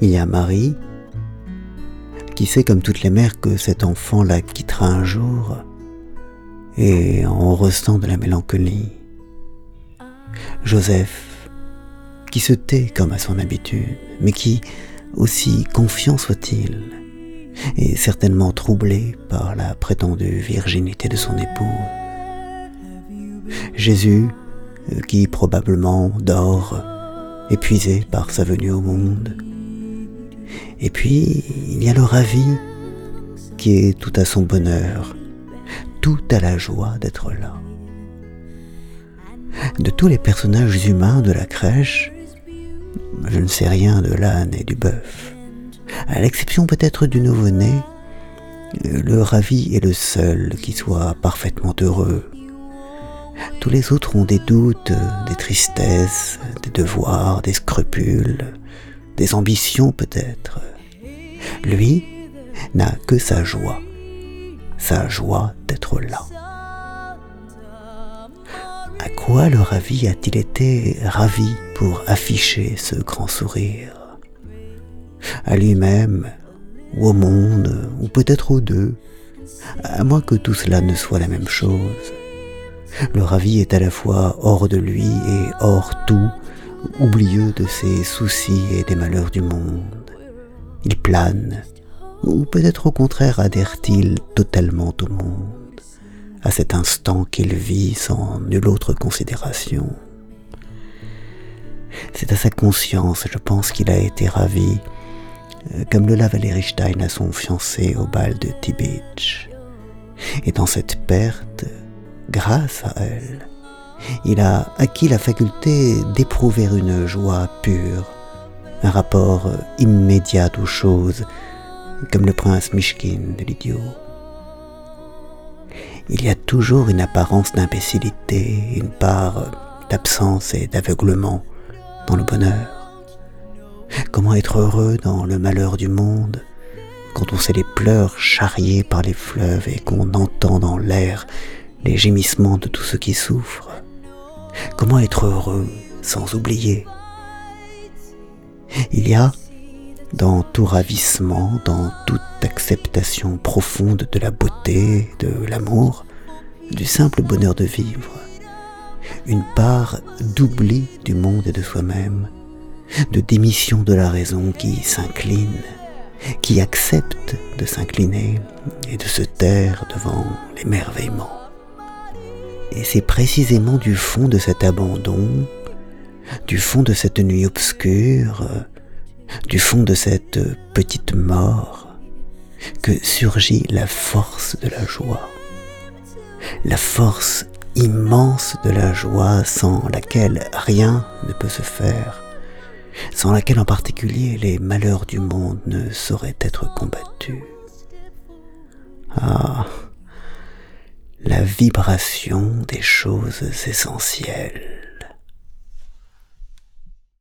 Il y a Marie, qui sait comme toutes les mères que cet enfant la quittera un jour, et en ressent de la mélancolie. Joseph, qui se tait comme à son habitude, mais qui, aussi confiant soit-il, est certainement troublé par la prétendue virginité de son époux. Jésus, qui probablement dort, épuisé par sa venue au monde. Et puis, il y a le ravi, qui est tout à son bonheur, tout à la joie d'être là. De tous les personnages humains de la crèche, je ne sais rien de l'âne et du bœuf. À l'exception peut-être du nouveau-né, le ravi est le seul qui soit parfaitement heureux. Tous les autres ont des doutes, des tristesses, des devoirs, des scrupules, des ambitions peut-être. Lui n'a que sa joie, sa joie d'être là. À quoi le ravi a-t-il été ravi pour afficher ce grand sourire? À lui-même, ou au monde, ou peut-être aux deux, à moins que tout cela ne soit la même chose. Le ravi est à la fois hors de lui et hors tout, oublieux de ses soucis et des malheurs du monde. Il plane, ou peut-être au contraire adhère-t-il totalement au monde à cet instant qu'il vit sans nulle autre considération. C'est à sa conscience, je pense, qu'il a été ravi, euh, comme le l'a Stein à son fiancé au bal de Tibich. Et dans cette perte, grâce à elle, il a acquis la faculté d'éprouver une joie pure, un rapport immédiat aux choses, comme le prince Mishkin de l'idiot il y a toujours une apparence d'imbécilité, une part d'absence et d'aveuglement dans le bonheur. Comment être heureux dans le malheur du monde quand on sait les pleurs charriés par les fleuves et qu'on entend dans l'air les gémissements de tous ceux qui souffrent Comment être heureux sans oublier? Il y a dans tout ravissement, dans toute acceptation profonde de la beauté, de l'amour, du simple bonheur de vivre, une part d'oubli du monde et de soi-même, de démission de la raison qui s'incline, qui accepte de s'incliner et de se taire devant l'émerveillement. Et c'est précisément du fond de cet abandon, du fond de cette nuit obscure, du fond de cette petite mort que surgit la force de la joie. La force immense de la joie sans laquelle rien ne peut se faire, sans laquelle en particulier les malheurs du monde ne sauraient être combattus. Ah, la vibration des choses essentielles.